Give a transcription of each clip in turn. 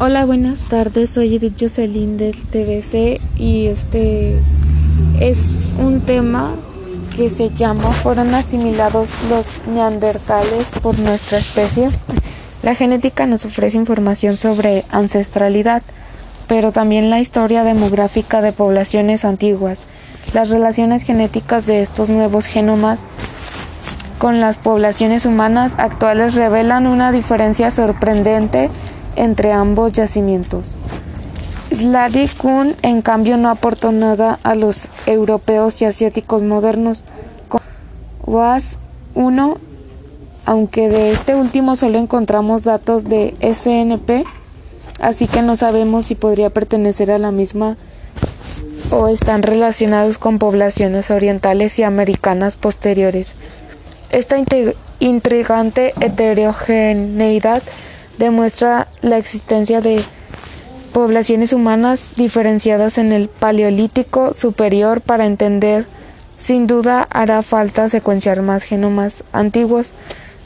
Hola, buenas tardes. Soy Edith Jocelyn del TBC y este es un tema que se llama ¿Fueron asimilados los neandertales por nuestra especie? La genética nos ofrece información sobre ancestralidad, pero también la historia demográfica de poblaciones antiguas. Las relaciones genéticas de estos nuevos genomas con las poblaciones humanas actuales revelan una diferencia sorprendente entre ambos yacimientos. Slady Kuhn, en cambio, no aportó nada a los europeos y asiáticos modernos. Was 1, aunque de este último solo encontramos datos de SNP, así que no sabemos si podría pertenecer a la misma o están relacionados con poblaciones orientales y americanas posteriores. Esta intrigante heterogeneidad demuestra la existencia de poblaciones humanas diferenciadas en el Paleolítico superior para entender sin duda hará falta secuenciar más genomas antiguos.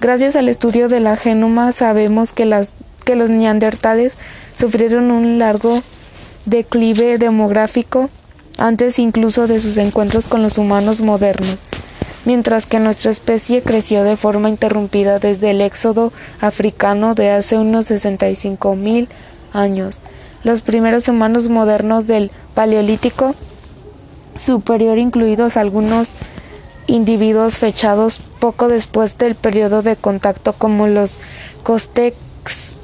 Gracias al estudio de la genoma sabemos que, que los neandertales sufrieron un largo declive demográfico antes incluso de sus encuentros con los humanos modernos mientras que nuestra especie creció de forma interrumpida desde el éxodo africano de hace unos 65 mil años. Los primeros humanos modernos del Paleolítico superior, incluidos algunos individuos fechados poco después del periodo de contacto como los Costex,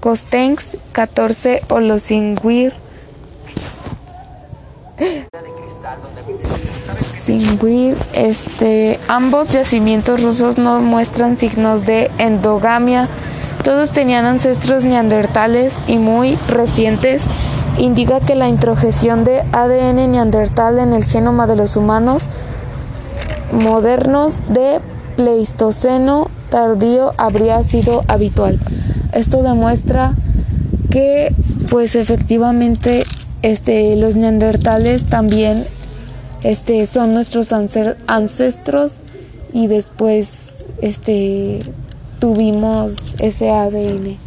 Costenx 14 o los Este, ambos yacimientos rusos no muestran signos de endogamia. Todos tenían ancestros neandertales y muy recientes. Indica que la introjeción de ADN neandertal en el genoma de los humanos modernos de Pleistoceno tardío habría sido habitual. Esto demuestra que pues efectivamente este, los neandertales también este, son nuestros ancestros y después este, tuvimos ese ADN.